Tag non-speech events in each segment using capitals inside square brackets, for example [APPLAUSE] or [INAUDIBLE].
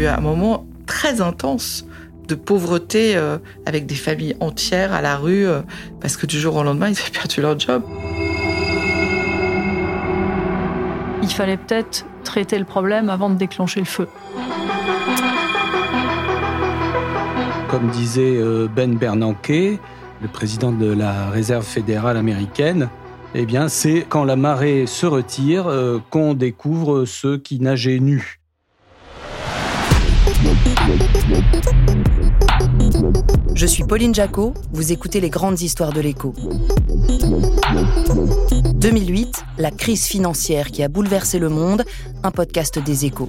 eu un moment très intense de pauvreté euh, avec des familles entières à la rue euh, parce que du jour au lendemain, ils avaient perdu leur job. Il fallait peut-être traiter le problème avant de déclencher le feu. Comme disait euh, Ben Bernanke, le président de la Réserve fédérale américaine, eh bien, c'est quand la marée se retire qu'on découvre ceux qui nageaient nus. Je suis Pauline Jacot, vous écoutez les grandes histoires de l'écho. 2008, la crise financière qui a bouleversé le monde, un podcast des échos.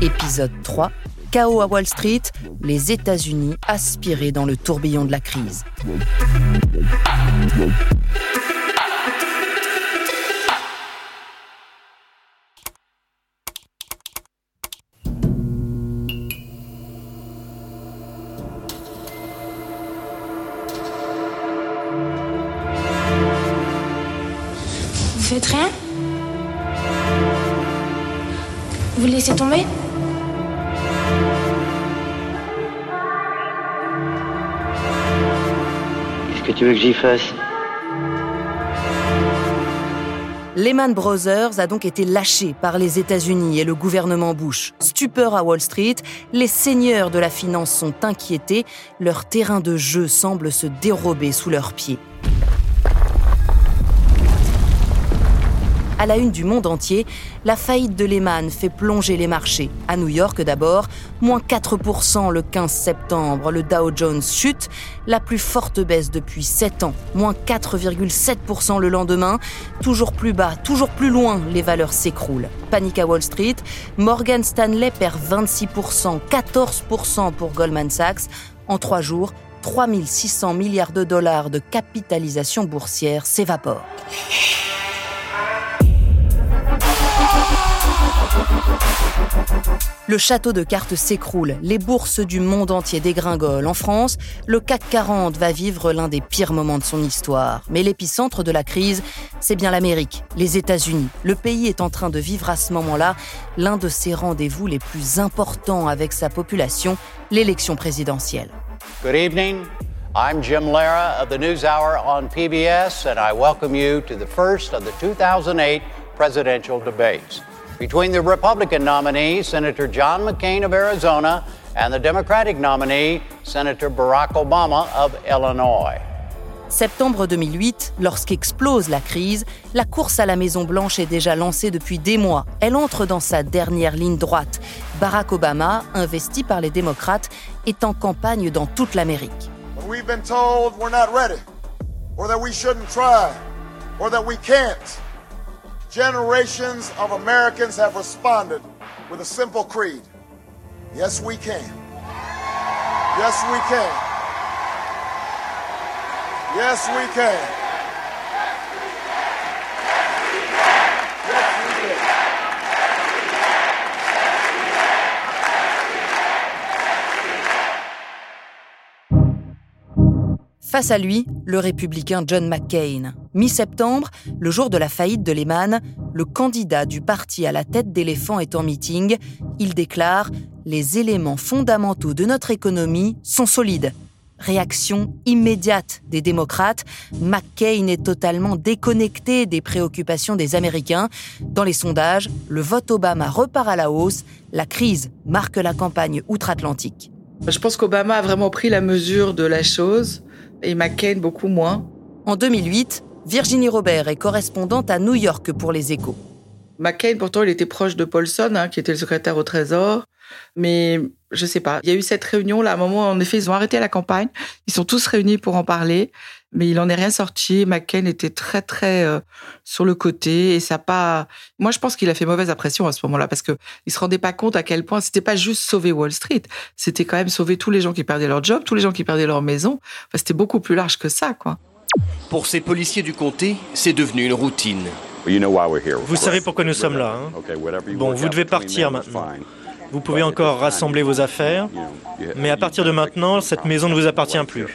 Épisode 3, Chaos à Wall Street, les États-Unis aspirés dans le tourbillon de la crise. Faites rien Vous laissez tomber Qu'est-ce que tu veux que j'y fasse Lehman Brothers a donc été lâché par les États-Unis et le gouvernement Bush. Stupeur à Wall Street, les seigneurs de la finance sont inquiétés, leur terrain de jeu semble se dérober sous leurs pieds. À la une du monde entier, la faillite de Lehman fait plonger les marchés. À New York d'abord, moins 4% le 15 septembre, le Dow Jones chute, la plus forte baisse depuis 7 ans, moins 4,7% le lendemain, toujours plus bas, toujours plus loin, les valeurs s'écroulent. Panique à Wall Street, Morgan Stanley perd 26%, 14% pour Goldman Sachs. En trois jours, 3600 milliards de dollars de capitalisation boursière s'évaporent. Le château de cartes s'écroule, les bourses du monde entier dégringolent. En France, le CAC 40 va vivre l'un des pires moments de son histoire. Mais l'épicentre de la crise, c'est bien l'Amérique, les États-Unis. Le pays est en train de vivre à ce moment-là l'un de ses rendez-vous les plus importants avec sa population, l'élection présidentielle. Good evening. I'm Jim Lara of the NewsHour on PBS, and I welcome you to the first of the 2008 presidential debates between the Republican nominee, Senator John McCain of Arizona, and the Democratic nominee, Senator Barack Obama of Illinois. Septembre 2008, lorsqu'explose la crise, la course à la Maison-Blanche est déjà lancée depuis des mois. Elle entre dans sa dernière ligne droite. Barack Obama, investi par les démocrates, est en campagne dans toute l'Amérique. We've been told we're not ready, or that we shouldn't try, or that we can't. Generations of Americans have responded with a simple creed Yes, we can. Yes, we can. Yes, we can. Face à lui, le républicain John McCain. Mi-septembre, le jour de la faillite de Lehman, le candidat du parti à la tête d'éléphant est en meeting. Il déclare Les éléments fondamentaux de notre économie sont solides. Réaction immédiate des démocrates. McCain est totalement déconnecté des préoccupations des Américains. Dans les sondages, le vote Obama repart à la hausse. La crise marque la campagne outre-Atlantique. Je pense qu'Obama a vraiment pris la mesure de la chose et McCain beaucoup moins. En 2008, Virginie Robert est correspondante à New York pour les échos. McCain, pourtant, il était proche de Paulson, hein, qui était le secrétaire au Trésor. Mais je sais pas. Il y a eu cette réunion là. À un moment, en effet, ils ont arrêté la campagne. Ils sont tous réunis pour en parler, mais il en est rien sorti. McCain était très très euh, sur le côté et ça pas. Moi, je pense qu'il a fait mauvaise impression à ce moment-là parce que il se rendait pas compte à quel point c'était pas juste sauver Wall Street. C'était quand même sauver tous les gens qui perdaient leur job, tous les gens qui perdaient leur maison. Enfin, c'était beaucoup plus large que ça, quoi. Pour ces policiers du comté, c'est devenu une routine. Vous savez pourquoi nous sommes là. Hein bon, vous devez partir maintenant. Vous pouvez encore rassembler vos affaires, mais à partir de maintenant, cette maison ne vous appartient plus.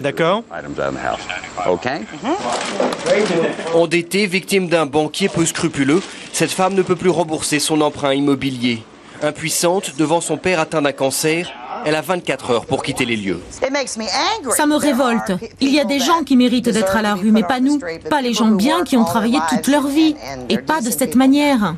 D'accord Endettée, victime d'un banquier peu scrupuleux, cette femme ne peut plus rembourser son emprunt immobilier. Impuissante, devant son père atteint d'un cancer, elle a 24 heures pour quitter les lieux. Ça me révolte. Il y a des gens qui méritent d'être à la rue, mais pas nous. Pas les gens bien qui ont travaillé toute leur vie. Et pas de cette manière.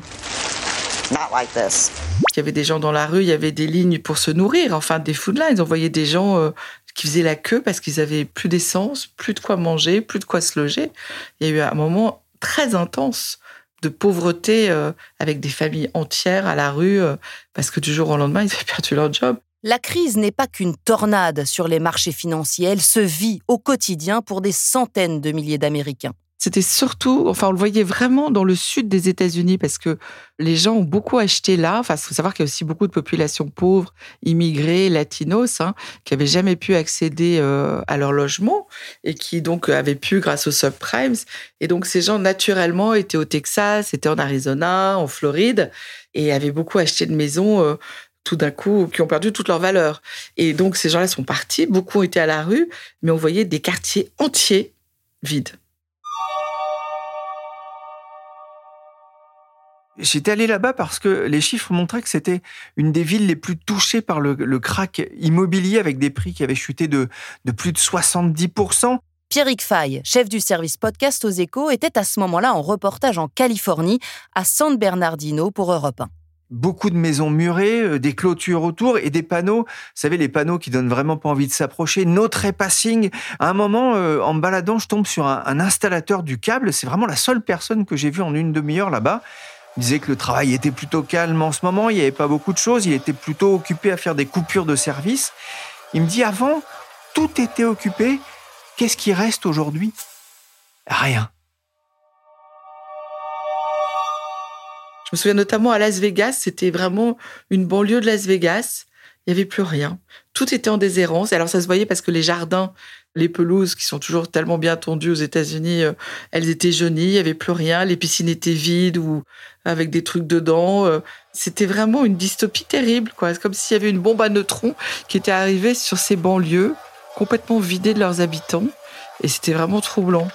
Il y avait des gens dans la rue, il y avait des lignes pour se nourrir, enfin des food lines. On voyait des gens euh, qui faisaient la queue parce qu'ils avaient plus d'essence, plus de quoi manger, plus de quoi se loger. Il y a eu un moment très intense de pauvreté euh, avec des familles entières à la rue euh, parce que du jour au lendemain, ils avaient perdu leur job. La crise n'est pas qu'une tornade sur les marchés financiers, elle se vit au quotidien pour des centaines de milliers d'Américains. C'était surtout, enfin, on le voyait vraiment dans le sud des États-Unis parce que les gens ont beaucoup acheté là. Enfin, il faut savoir qu'il y a aussi beaucoup de populations pauvres, immigrées, latinos, hein, qui n'avaient jamais pu accéder euh, à leur logement et qui donc avaient pu grâce aux subprimes. Et donc, ces gens, naturellement, étaient au Texas, étaient en Arizona, en Floride et avaient beaucoup acheté de maisons. Euh, tout d'un coup, qui ont perdu toute leur valeur. Et donc, ces gens-là sont partis, beaucoup ont été à la rue, mais on voyait des quartiers entiers vides. J'étais allé là-bas parce que les chiffres montraient que c'était une des villes les plus touchées par le, le crack immobilier avec des prix qui avaient chuté de, de plus de 70%. Pierrick Fay, chef du service podcast aux échos, était à ce moment-là en reportage en Californie, à San Bernardino pour Europe 1 beaucoup de maisons murées, euh, des clôtures autour et des panneaux. Vous savez, les panneaux qui donnent vraiment pas envie de s'approcher. No trespassing. À un moment, euh, en me baladant, je tombe sur un, un installateur du câble. C'est vraiment la seule personne que j'ai vue en une demi-heure là-bas. Il disait que le travail était plutôt calme en ce moment, il n'y avait pas beaucoup de choses, il était plutôt occupé à faire des coupures de service. Il me dit avant, tout était occupé, qu'est-ce qui reste aujourd'hui? Rien. Je me souviens notamment à Las Vegas, c'était vraiment une banlieue de Las Vegas. Il n'y avait plus rien. Tout était en déshérence. Alors ça se voyait parce que les jardins, les pelouses qui sont toujours tellement bien tondues aux États-Unis, euh, elles étaient jaunies, il n'y avait plus rien. Les piscines étaient vides ou avec des trucs dedans. Euh. C'était vraiment une dystopie terrible. C'est comme s'il y avait une bombe à neutrons qui était arrivée sur ces banlieues, complètement vidées de leurs habitants. Et c'était vraiment troublant.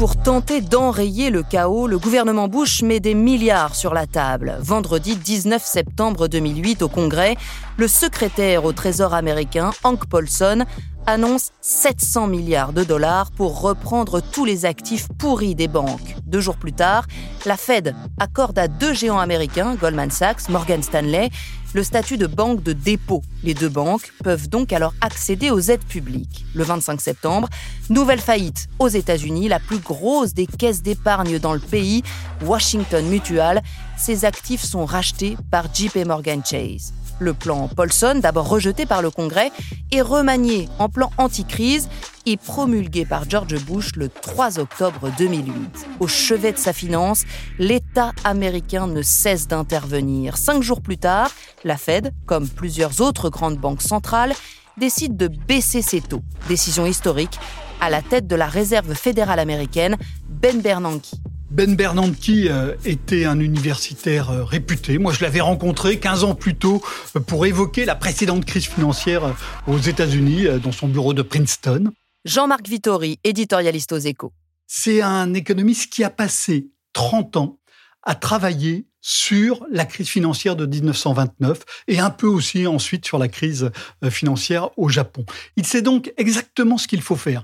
Pour tenter d'enrayer le chaos, le gouvernement Bush met des milliards sur la table. Vendredi 19 septembre 2008 au Congrès, le secrétaire au Trésor américain, Hank Paulson, annonce 700 milliards de dollars pour reprendre tous les actifs pourris des banques. Deux jours plus tard, la Fed accorde à deux géants américains, Goldman Sachs, Morgan Stanley, le statut de banque de dépôt. Les deux banques peuvent donc alors accéder aux aides publiques. Le 25 septembre, nouvelle faillite aux États-Unis, la plus grosse des caisses d'épargne dans le pays, Washington Mutual. Ses actifs sont rachetés par JP Morgan Chase. Le plan Paulson, d'abord rejeté par le Congrès, est remanié en plan anti-crise et promulgué par George Bush le 3 octobre 2008. Au chevet de sa finance, l'État américain ne cesse d'intervenir. Cinq jours plus tard, la Fed, comme plusieurs autres grandes banques centrales, décide de baisser ses taux. Décision historique à la tête de la Réserve fédérale américaine, Ben Bernanke. Ben Bernanke euh, était un universitaire euh, réputé. Moi, je l'avais rencontré 15 ans plus tôt euh, pour évoquer la précédente crise financière aux États-Unis, dans son bureau de Princeton. Jean-Marc Vittori, éditorialiste aux échos. C'est un économiste qui a passé 30 ans à travailler sur la crise financière de 1929 et un peu aussi ensuite sur la crise financière au Japon. Il sait donc exactement ce qu'il faut faire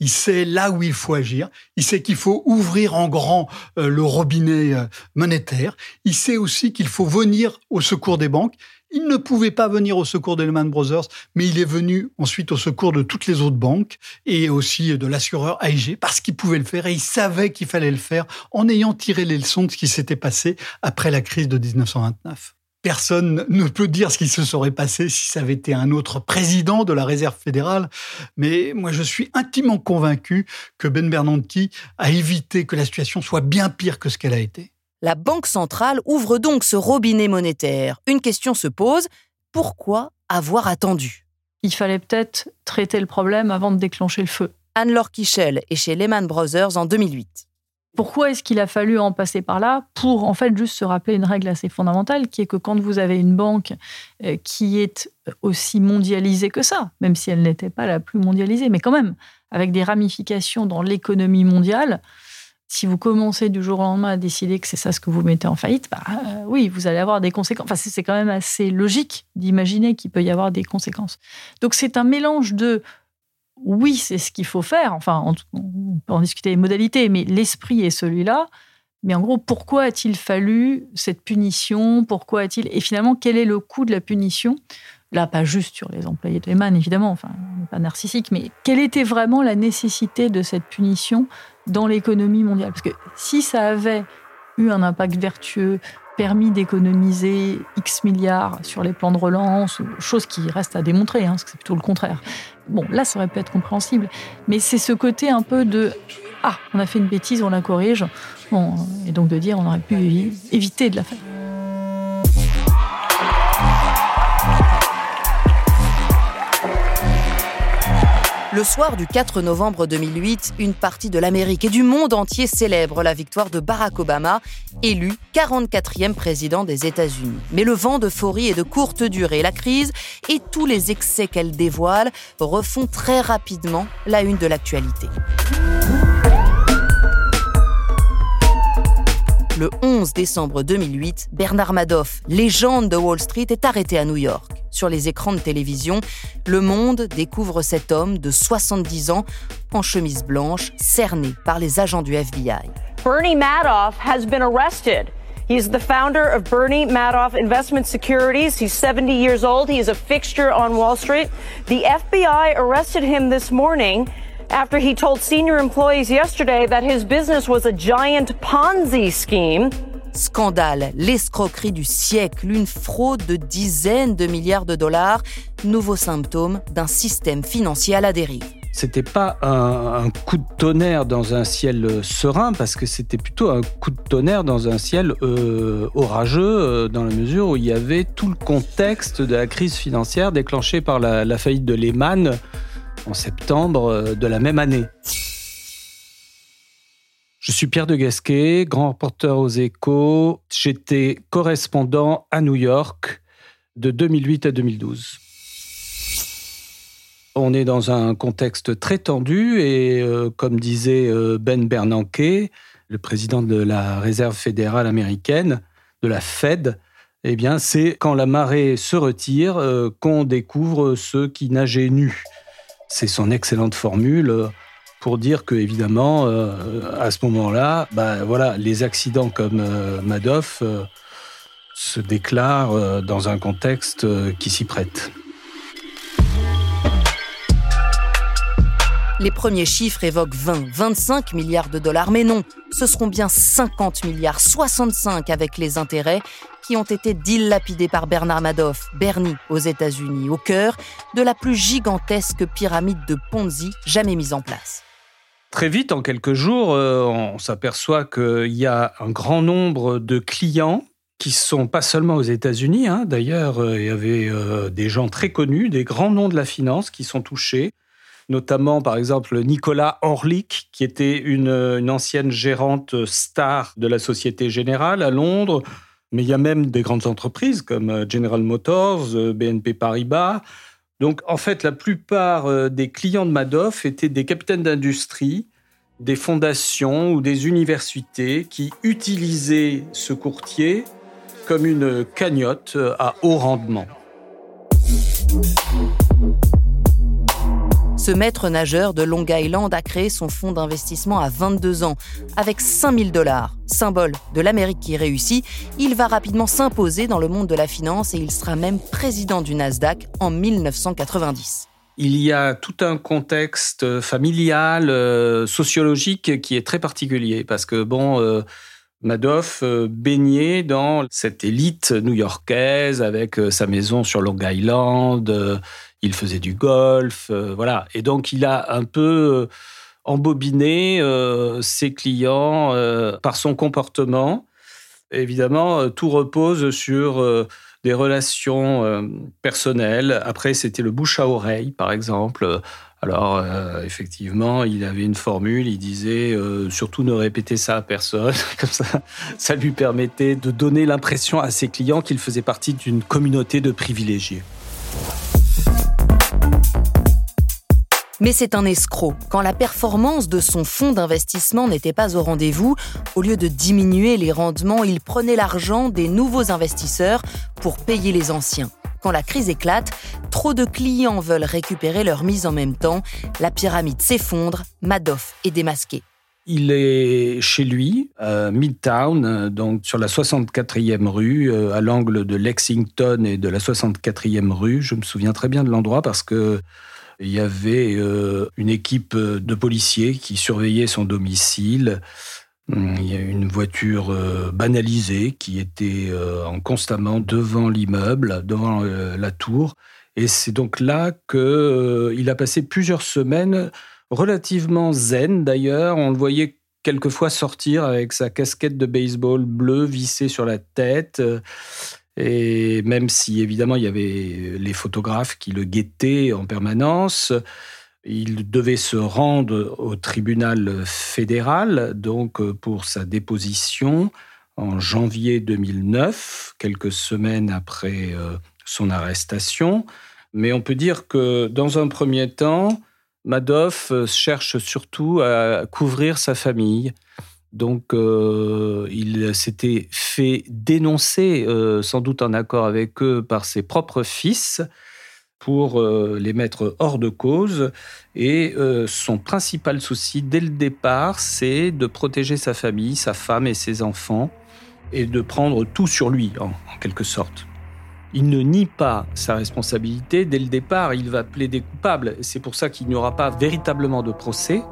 il sait là où il faut agir, il sait qu'il faut ouvrir en grand euh, le robinet euh, monétaire, il sait aussi qu'il faut venir au secours des banques. Il ne pouvait pas venir au secours de Lehman Brothers, mais il est venu ensuite au secours de toutes les autres banques et aussi de l'assureur AIG parce qu'il pouvait le faire et il savait qu'il fallait le faire en ayant tiré les leçons de ce qui s'était passé après la crise de 1929. Personne ne peut dire ce qui se serait passé si ça avait été un autre président de la Réserve fédérale, mais moi je suis intimement convaincu que Ben Bernanke a évité que la situation soit bien pire que ce qu'elle a été. La Banque centrale ouvre donc ce robinet monétaire. Une question se pose, pourquoi avoir attendu? Il fallait peut-être traiter le problème avant de déclencher le feu. Anne-Laure Kichel est chez Lehman Brothers en 2008 Pourquoi est-ce qu'il a fallu en passer par là Pour en fait juste se rappeler une règle assez fondamentale qui est que quand vous avez une banque euh, qui est aussi mondialisée que ça, même si elle n'était pas la plus mondialisée, mais quand même avec des ramifications dans l'économie mondiale, si vous commencez du jour au lendemain à décider que c'est ça ce que vous mettez en faillite, bah, euh, oui, vous allez avoir des conséquences. Enfin, c'est quand même assez logique d'imaginer qu'il peut y avoir des conséquences. Donc c'est un mélange de oui, c'est ce qu'il faut faire. Enfin, on, peut en discuter les modalités, mais l'esprit est celui-là. Mais en gros, pourquoi a-t-il fallu cette punition? Pourquoi a-t-il Et finalement, quel est le coût de la punition? Là, pas juste sur les employés de Lehman, évidemment, enfin, pas narcissique, mais quelle était vraiment la nécessité de cette punition dans l'économie mondiale Parce que si ça avait eu un impact vertueux, permis d'économiser X milliards sur les plans de relance, chose qui reste à démontrer, hein, parce que c'est plutôt le contraire. Bon, là, ça aurait pu être compréhensible, mais c'est ce côté un peu de ah, on a fait une bêtise, on la corrige, bon, et donc de dire on aurait pu éviter de la faire. Le soir du 4 novembre 2008, une partie de l'Amérique et du monde entier célèbre la victoire de Barack Obama, élu 44e président des États-Unis. Mais le vent d'euphorie est de courte durée. La crise et tous les excès qu'elle dévoile refont très rapidement la une de l'actualité. Le 11 décembre 2008, Bernard Madoff, légende de Wall Street, est arrêté à New York. Sur les écrans de télévision, le monde découvre cet homme de 70 ans en chemise blanche, cerné par les agents du FBI. Bernie Madoff has been arrested. He's the founder of Bernie Madoff Investment Securities. He's 70 years old. He is a fixture on Wall Street. The FBI arrested him this morning after he told senior employees yesterday that his business was a giant Ponzi scheme. Scandale, l'escroquerie du siècle, une fraude de dizaines de milliards de dollars, nouveau symptôme d'un système financier à la dérive. C'était pas un, coup de tonnerre dans un ciel serein, parce que c'était plutôt un coup de tonnerre dans un ciel euh, orageux, euh, dans la mesure où il y avait tout le contexte de la crise financière déclenchée par la, faillite de Lehman en septembre euh, de la même année. Je suis Pierre de Gasquet, grand reporter aux échos. J'étais correspondant à New York de 2008 à 2012. On est dans un contexte très tendu et, euh, comme disait euh, Ben Bernanke, le président de la Réserve fédérale américaine, de la Fed, eh bien, c'est quand la marée se retire qu'on découvre ceux qui nageaient nus. C'est son excellente formule euh, pour dire que évidemment euh, à ce moment-là, bah, voilà, les accidents comme euh, Madoff se déclarent dans un contexte qui s'y prête. Les premiers chiffres évoquent 20, 25 milliards de dollars, mais non, ce seront bien 50 milliards, 65 avec les intérêts, qui ont été dilapidés par Bernard Madoff, Bernie aux États-Unis, au cœur de la plus gigantesque pyramide de Ponzi jamais mise en place. Très vite, en quelques jours, euh, on s'aperçoit qu'il y a un grand nombre de clients qui sont pas seulement aux États-Unis. Hein. D'ailleurs, euh, il y avait euh, des gens très connus, des grands noms de la finance qui sont touchés notamment par exemple Nicolas Orlik, qui était une, ancienne gérante star de la Société Générale à Londres. Mais il y a même des grandes entreprises comme General Motors, BNP Paribas. Donc en fait, la plupart euh, des clients de Madoff étaient des capitaines d'industrie, des fondations ou des universités qui utilisaient ce courtier comme une cagnotte à haut rendement. Ce maître nageur de Long Island a créé son fonds d'investissement à 22 ans, avec 5000 dollars. Symbole de l'Amérique qui réussit, il va rapidement s'imposer dans le monde de la finance et il sera même président du Nasdaq en 1990. Il y a tout un contexte familial, euh, sociologique qui est très particulier parce que bon. Euh, Madoff euh, baignait dans cette élite new-yorkaise avec sa maison sur Long Island, il faisait du golf, euh, voilà. Et donc, il a un peu euh, embobiné euh, ses clients par son comportement. Évidemment, tout repose sur des relations personnelles. Après, c'était le bouche à oreille, par exemple. Alors, effectivement, il avait une formule, il disait surtout ne répétez ça à personne. [LAUGHS] Comme ça, ça lui permettait de donner l'impression à ses clients qu'il faisait partie d'une communauté de privilégiés. Mais c'est un escroc. Quand la performance de son fonds d'investissement n'était pas au rendez-vous, au lieu de diminuer les rendements, il prenait l'argent des nouveaux investisseurs pour payer les anciens. Quand la crise éclate, trop de clients veulent récupérer leur mise en même temps, la pyramide s'effondre, Madoff est démasqué. Il est chez lui, à Midtown, donc sur la 64e rue, euh, à l'angle de Lexington et de la 64e rue. Je me souviens très bien de l'endroit parce que il y avait euh, une équipe de policiers qui surveillait son domicile. Il y a une voiture euh, banalisée qui était euh, en constamment devant l'immeuble, devant la tour. Et c'est donc là qu'il a passé plusieurs semaines relativement zen d'ailleurs. On le voyait quelquefois sortir avec sa casquette de baseball bleue vissée sur la tête. Et même si évidemment il y avait les photographes qui le guettaient en permanence, il devait se rendre au tribunal fédéral donc pour sa déposition en janvier 2009, quelques semaines après euh, son arrestation. Mais on peut dire que dans un premier temps, Madoff cherche surtout à couvrir sa famille. Donc, euh, il s'était fait dénoncer, euh, sans doute en accord avec eux, par ses propres fils pour euh, les mettre hors de cause. Et son principal souci, dès le départ, c'est de protéger sa famille, sa femme et ses enfants, et de prendre tout sur lui, en quelque sorte. Il ne nie pas sa responsabilité. Dès le départ, il va plaider coupable. C'est pour ça qu'il n'y aura pas véritablement de procès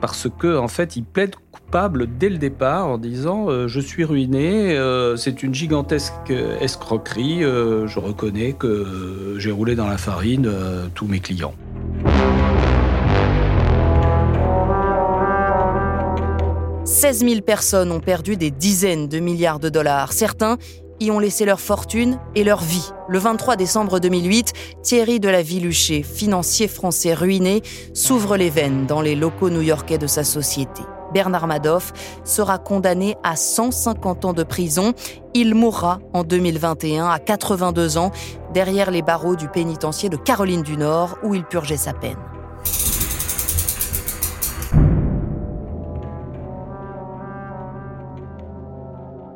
parce que en fait, il plaide coupable dès le départ en disant euh, je suis ruiné, euh, c'est une gigantesque escroquerie, euh, je reconnais que j'ai roulé dans la farine tous mes clients. « 16 000 personnes ont perdu des dizaines de milliards de dollars. Certains y ont laissé leur fortune et leur vie. Le 23 décembre 2008, Thierry de la Villuché, financier français ruiné, s'ouvre les veines dans les locaux new-yorkais de sa société. Bernard Madoff sera condamné à 150 ans de prison. Il mourra en 2021 à 82 ans derrière les barreaux du pénitencier de Caroline du Nord où il purgeait sa peine.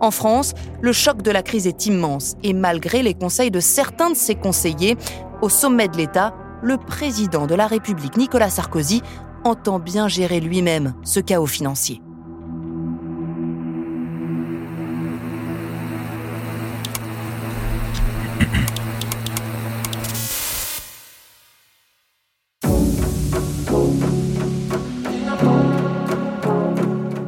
En France, le choc de la crise est immense et malgré les conseils de certains de ses conseillers, au sommet de l'État, le président de la République, Nicolas Sarkozy, entend bien gérer lui-même ce chaos financier.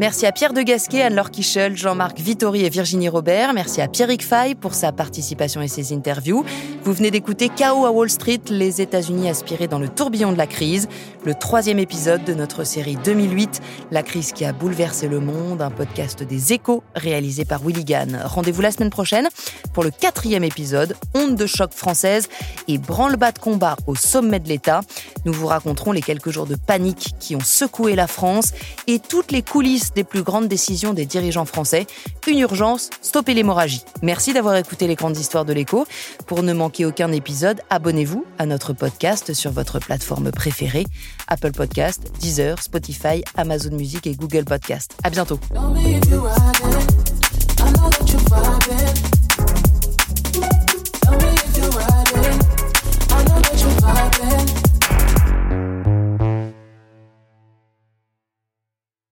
Merci à Pierre de Gasquet, Anne-Laure Kichel, Jean-Marc Vittori et Virginie Robert. Merci à Pierrick Fay pour sa participation et ses interviews. Vous venez d'écouter Chaos à Wall Street, les États-Unis aspirés dans le tourbillon de la crise, le troisième épisode de notre série 2008, La crise qui a bouleversé le monde, un podcast des échos réalisé par Willy Gann. Rendez-vous la semaine prochaine pour le quatrième épisode, Onde de choc française et branle-bas de combat au sommet de l'État. Nous vous raconterons les quelques jours de panique qui ont secoué la France et toutes les coulisses des plus grandes décisions des dirigeants français. Une urgence, stopper l'hémorragie. Merci d'avoir écouté les grandes histoires de l'écho. Pour ne manquer aucun épisode, abonnez-vous à notre podcast sur votre plateforme préférée. Apple Podcast, Deezer, Spotify, Amazon Music et Google Podcast. À bientôt.